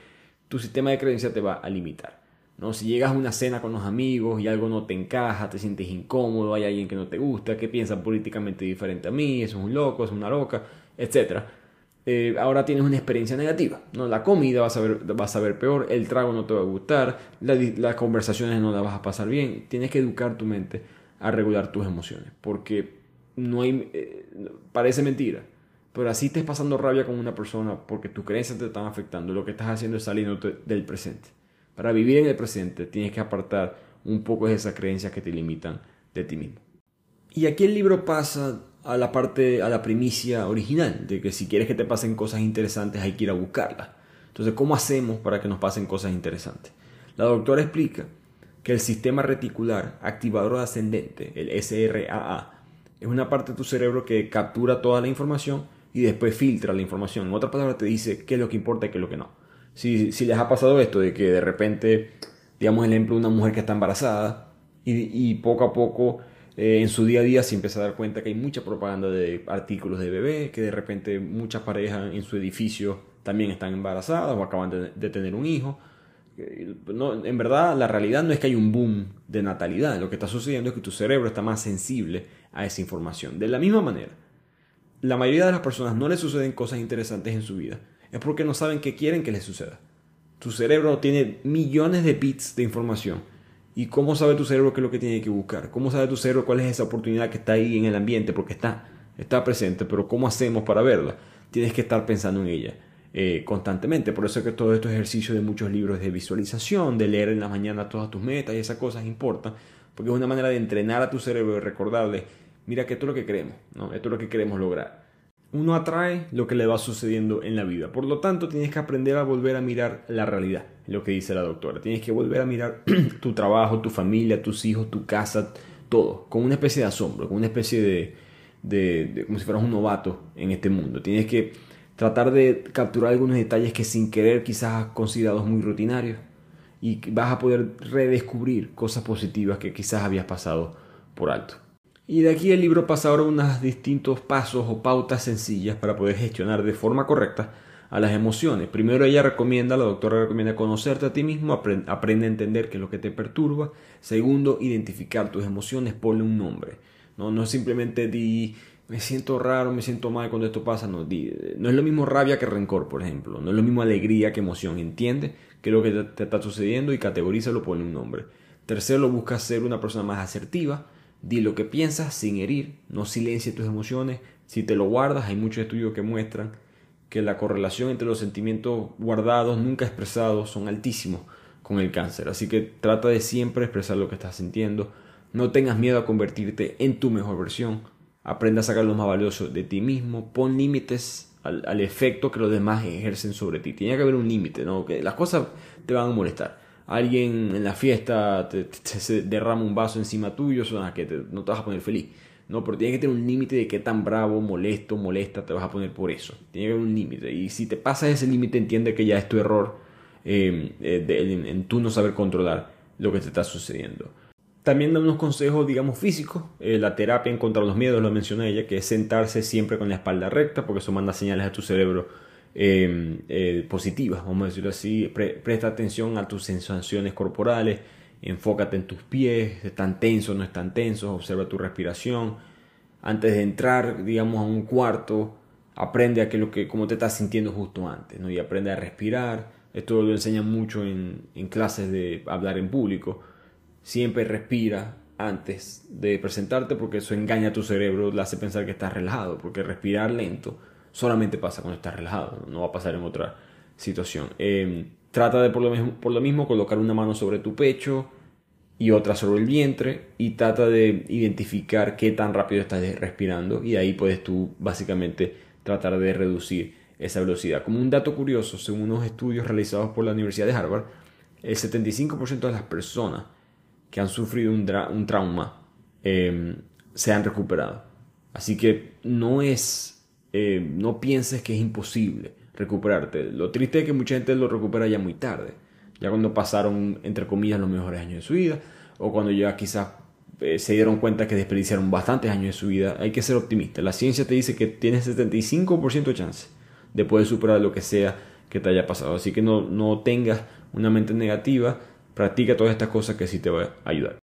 Tu sistema de creencia te va a limitar. ¿No? Si llegas a una cena con los amigos y algo no te encaja, te sientes incómodo, hay alguien que no te gusta, que piensa políticamente diferente a mí, es un loco, es una loca, etcétera eh, ahora tienes una experiencia negativa. ¿no? La comida vas a, ver, vas a ver peor, el trago no te va a gustar, las conversaciones no las vas a pasar bien. Tienes que educar tu mente a regular tus emociones, porque no hay, eh, parece mentira, pero así estés pasando rabia con una persona porque tus creencias te están afectando, lo que estás haciendo es saliendo del presente. Para vivir en el presente tienes que apartar un poco de esas creencias que te limitan de ti mismo. Y aquí el libro pasa a la parte, a la primicia original, de que si quieres que te pasen cosas interesantes hay que ir a buscarlas. Entonces, ¿cómo hacemos para que nos pasen cosas interesantes? La doctora explica que el sistema reticular activador ascendente, el SRAA, es una parte de tu cerebro que captura toda la información y después filtra la información. En otras palabras, te dice qué es lo que importa y qué es lo que no. Si, si les ha pasado esto de que de repente, digamos, el ejemplo de una mujer que está embarazada y, y poco a poco eh, en su día a día se empieza a dar cuenta que hay mucha propaganda de artículos de bebé, que de repente muchas parejas en su edificio también están embarazadas o acaban de, tener un hijo. Eh, no, en verdad, la realidad no es que hay un boom de natalidad, lo que está sucediendo es que tu cerebro está más sensible a esa información. De la misma manera, la mayoría de las personas no les suceden cosas interesantes en su vida, es porque no saben qué quieren que les suceda. Tu cerebro tiene millones de bits de información. ¿Y cómo sabe tu cerebro qué es lo que tiene que buscar? ¿Cómo sabe tu cerebro cuál es esa oportunidad que está ahí en el ambiente? Porque está, está presente, pero ¿cómo hacemos para verla? Tienes que estar pensando en ella. Eh, constantemente. Por eso es que todo estos ejercicios de muchos libros de visualización, de leer en la mañana todas tus metas y esas cosas importan, porque es una manera de entrenar a tu cerebro y recordarle, mira que esto es lo que queremos, ¿no? esto es lo que queremos lograr. Uno atrae lo que le va sucediendo en la vida. Por lo tanto, tienes que aprender a volver a mirar la realidad, lo que dice la doctora. Tienes que volver a mirar tu trabajo, tu familia, tus hijos, tu casa, todo, con una especie de asombro, con una especie de, como si fueras un novato en este mundo. Tienes que tratar de capturar algunos detalles que sin querer quizás considerados muy rutinarios y vas a poder redescubrir cosas positivas que quizás habías pasado por alto. Y de aquí el libro pasa ahora unos distintos pasos o pautas sencillas para poder gestionar de forma correcta a las emociones. Primero ella recomienda, la doctora recomienda conocerte a ti mismo, aprende a entender qué es lo que te perturba. Segundo, identificar tus emociones, ponle un nombre. No, no simplemente di me siento raro, me siento mal cuando esto pasa. No, no es lo mismo rabia que rencor, por ejemplo. No es lo mismo alegría que emoción. Entiende qué es lo que te, está sucediendo y categorízalo, ponle un nombre. Tercero, busca ser una persona más asertiva. Di lo que piensas sin herir. No silencie tus emociones. Si te lo guardas, hay muchos estudios que muestran que la correlación entre los sentimientos guardados, nunca expresados, son altísimos con el cáncer. Así que trata de siempre expresar lo que estás sintiendo. No tengas miedo a convertirte en tu mejor versión Aprende a sacar lo más valioso de ti mismo. Pon límites al, efecto que los demás ejercen sobre ti. Tiene que haber un límite, ¿no? Que las cosas te van a molestar. Alguien en la fiesta te, derrama un vaso encima tuyo, eso que no te vas a poner feliz. No, pero tiene que tener un límite de qué tan bravo, molesto, molesta te vas a poner por eso. Tiene que haber un límite. Y si te pasas ese límite, entiende que ya es tu error eh, en, en tú no saber controlar lo que te está sucediendo. También da unos consejos, digamos, físicos. Eh, la terapia en contra los miedos, lo menciona ella, que es sentarse siempre con la espalda recta, porque eso manda señales a tu cerebro em, eh, positivas, vamos a decirlo así. presta atención a tus sensaciones corporales, enfócate en tus pies, están tensos, no están tensos, observa tu respiración. Antes de entrar, digamos, a un cuarto, aprende a que lo que, cómo te estás sintiendo justo antes, ¿no? Y aprende a respirar. Esto lo enseñan mucho en, en clases de hablar en público siempre respira antes de presentarte porque eso engaña a tu cerebro, le hace pensar que estás relajado, porque respirar lento solamente pasa cuando estás relajado, no va a pasar en otra situación. Em, trata de por lo, mismo, colocar una mano sobre tu pecho y otra sobre el vientre y trata de identificar qué tan rápido estás respirando y ahí puedes tú básicamente tratar de reducir esa velocidad. Como un dato curioso, según unos estudios realizados por la Universidad de Harvard, el 75% de las personas que han sufrido un, trauma em, se han recuperado. Así que no es, eh, no pienses que es imposible recuperarte. Lo triste es que mucha gente lo recupera ya muy tarde, ya cuando pasaron, entre comillas, los mejores años de su vida, o cuando ya quizás eh, se dieron cuenta que desperdiciaron bastantes años de su vida. Hay que ser optimista. La ciencia te dice que tienes 75% de chance de poder superar lo que sea que te haya pasado. Así que no, no tengas una mente negativa Practica todas estas cosas que sí te va a ayudar.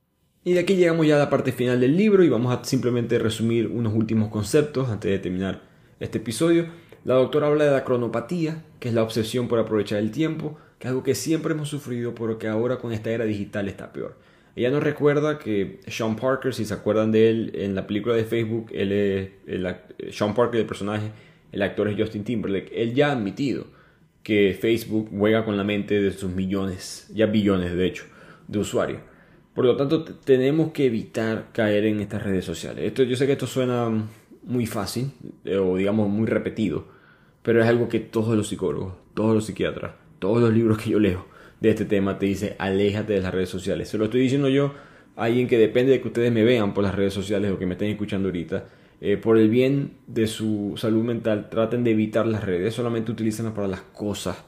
Y de aquí llegamos ya a la parte final del libro y vamos a simplemente resumir unos últimos conceptos antes de terminar este episodio. La doctora habla de la cronopatía, que es la obsesión por aprovechar el tiempo, que es algo que siempre hemos sufrido, pero que ahora con esta era digital está peor. Ella nos recuerda que Sean Parker, si se acuerdan de él en la película de Facebook, él es el, Sean Parker, el personaje, el actor es Justin Timberlake, él ya ha admitido que Facebook juega con la mente de sus millones, ya billones de hecho, de usuarios. Por lo tanto, tenemos que evitar caer en estas redes sociales. Esto, yo sé que esto suena muy fácil eh, o digamos muy repetido, pero es algo que todos los psicólogos, todos los psiquiatras, todos los libros que yo leo de este tema te dice aléjate de las redes sociales. Se lo estoy diciendo yo alguien que depende de que ustedes me vean por las redes sociales o que me estén escuchando ahorita eh, por el bien de su salud mental, traten de evitar las redes, solamente utilícenlas para las cosas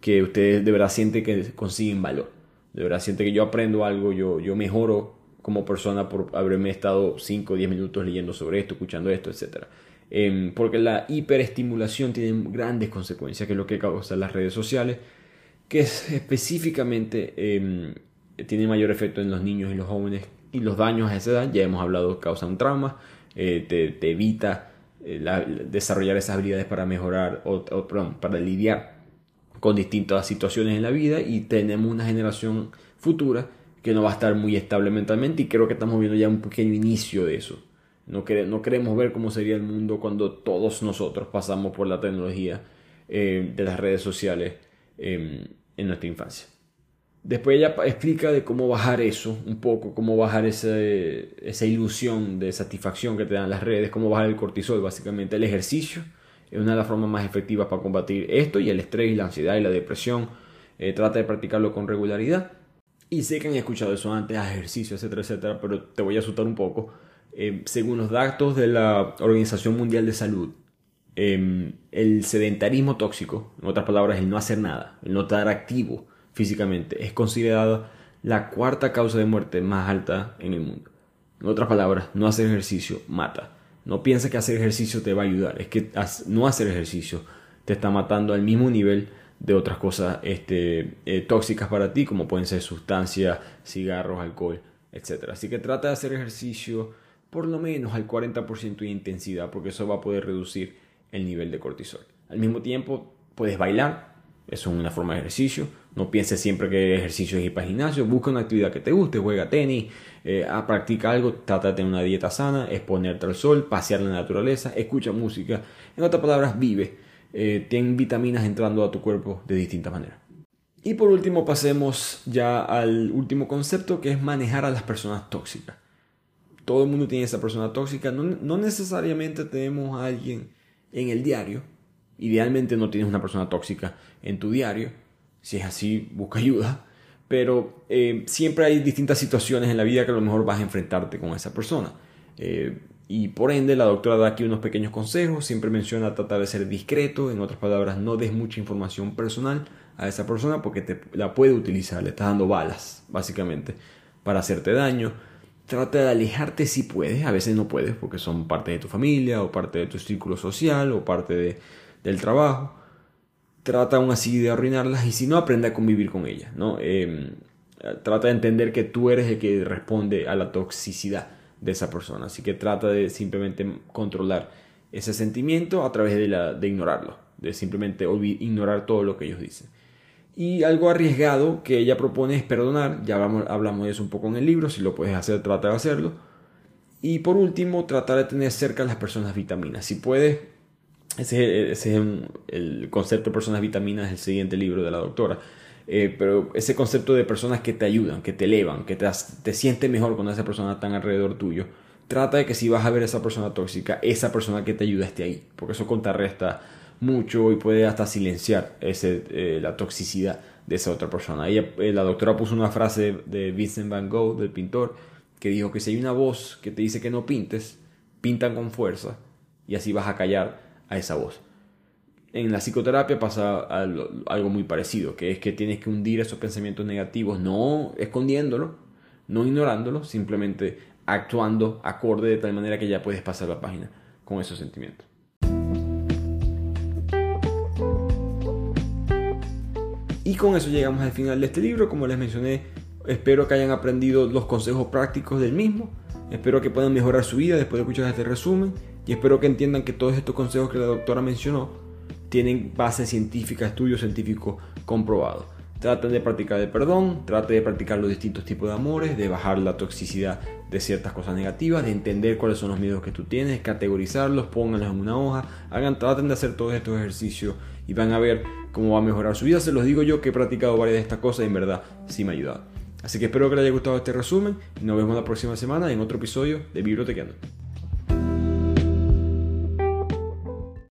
que ustedes de verdad sienten que consiguen valor. De verdad sienten que yo aprendo algo, yo, yo mejoro como persona por haberme estado 5 o 10 minutos leyendo sobre esto, escuchando esto, etc. Em, porque la hiperestimulación tiene grandes consecuencias, que es lo que causan las redes sociales, que es específicamente eh, tiene mayor efecto en los niños y los jóvenes y los daños a esa edad, ya hemos hablado, causan traumas, eh, te, evita eh, desarrollar esas habilidades para mejorar o, perdón, para lidiar con distintas situaciones en la vida y tenemos una generación futura que no va a estar muy estable mentalmente y creo que estamos viendo ya un pequeño inicio de eso. No, queremos ver cómo sería el mundo cuando todos nosotros pasamos por la tecnología eh, de las redes sociales em, en nuestra infancia. Después ella explica de cómo bajar eso, un poco, cómo bajar esa ilusión de satisfacción que te dan las redes, cómo bajar el cortisol, básicamente el ejercicio es una de las formas más efectivas para combatir esto y el estrés la ansiedad y la depresión. Eh, trata de practicarlo con regularidad. Y sé que han escuchado eso antes, ejercicio, etcétera, etcétera, pero te voy a asustar un poco. Eh, según los datos de la Organización Mundial de Salud, em, el sedentarismo tóxico, en otras palabras, el no hacer nada, el no estar activo, físicamente es considerada la cuarta causa de muerte más alta en el mundo. En otras palabras, no hacer ejercicio mata. No pienses que hacer ejercicio te va a ayudar, es que no hacer ejercicio te está matando al mismo nivel de otras cosas este, eh, tóxicas para ti, como pueden ser sustancias, cigarros, alcohol, etc. Así que trata de hacer ejercicio por lo menos al 40% de intensidad, porque eso va a poder reducir el nivel de cortisol. Al mismo tiempo, puedes bailar, eso es una forma de ejercicio. No pienses siempre que ejercicio es ir para el gimnasio. Busca una actividad que te guste, juega tenis, eh, practica algo, trata de una dieta sana, exponerte al sol, pasear la naturaleza, escucha música. En otras palabras, vive. Eh, vitaminas entrando a tu cuerpo de distintas maneras. Y por último, pasemos ya al último concepto que es manejar a las personas tóxicas. Todo el mundo tiene esa persona tóxica. No, no necesariamente tenemos a alguien en el diario, Idealmente no tienes una persona tóxica en tu diario. Si es así, busca ayuda. Pero eh, siempre hay distintas situaciones en la vida que a lo mejor vas a enfrentarte con esa persona. Eh, y por ende, la doctora da aquí unos pequeños consejos. Siempre menciona tratar de ser discreto. En otras palabras, no des mucha información personal a esa persona porque te la puede utilizar. Le estás dando balas, básicamente, para hacerte daño. Trata de alejarte si puedes. A veces no puedes porque son parte de tu familia o parte de tu círculo social o parte de del trabajo, trata aún así de arruinarlas y si no, aprende a convivir con ellas. ¿no? Em, trata de entender que tú eres el que responde a la toxicidad de esa persona. Así que trata de simplemente controlar ese sentimiento a través de, la, de ignorarlo, de simplemente ignorar todo lo que ellos dicen. Y algo arriesgado que ella propone es perdonar, ya hablamos, hablamos de eso un poco en el libro, si lo puedes hacer, trata de hacerlo. Y por último, tratar de tener cerca a las personas vitaminas. Si puedes, ese, es el concepto de personas vitaminas, el siguiente libro de la doctora. Eh, pero ese concepto de personas que te ayudan, que te elevan, que te, te sientes mejor con esa persona tan alrededor tuyo, trata de que si vas a ver esa persona tóxica, esa persona que te ayuda esté ahí, porque eso contrarresta mucho y puede hasta silenciar eh, la toxicidad de esa otra persona. Ella, eh, la doctora puso una frase de Vincent Van Gogh, del pintor, que dijo que si hay una voz que te dice que no pintes, pintan con fuerza y así vas a callar a esa voz. En la psicoterapia pasa algo muy parecido, que es que tienes que hundir esos pensamientos negativos, no escondiéndolo, no ignorándolo, simplemente actuando acorde de tal manera que ya puedes pasar la página con esos sentimientos. Y con eso llegamos al final de este libro. Como les mencioné, espero que hayan aprendido los consejos prácticos del mismo. Espero que puedan mejorar su vida después de escuchar este resumen y espero que entiendan que todos estos consejos que la doctora mencionó tienen base científica, estudio científico comprobado. Traten de practicar el perdón, traten de practicar los distintos tipos de amores, de bajar la toxicidad de ciertas cosas negativas, de entender cuáles son los miedos que tú tienes, categorizarlos, pónganlos en una hoja, hagan, traten de hacer todos estos ejercicios y van a ver cómo va a mejorar su vida. Se los digo yo que he practicado varias de estas cosas y en verdad sí me ha ayudado. Así que espero que les haya gustado este resumen y nos vemos la próxima semana en otro episodio de Bibliotequeando.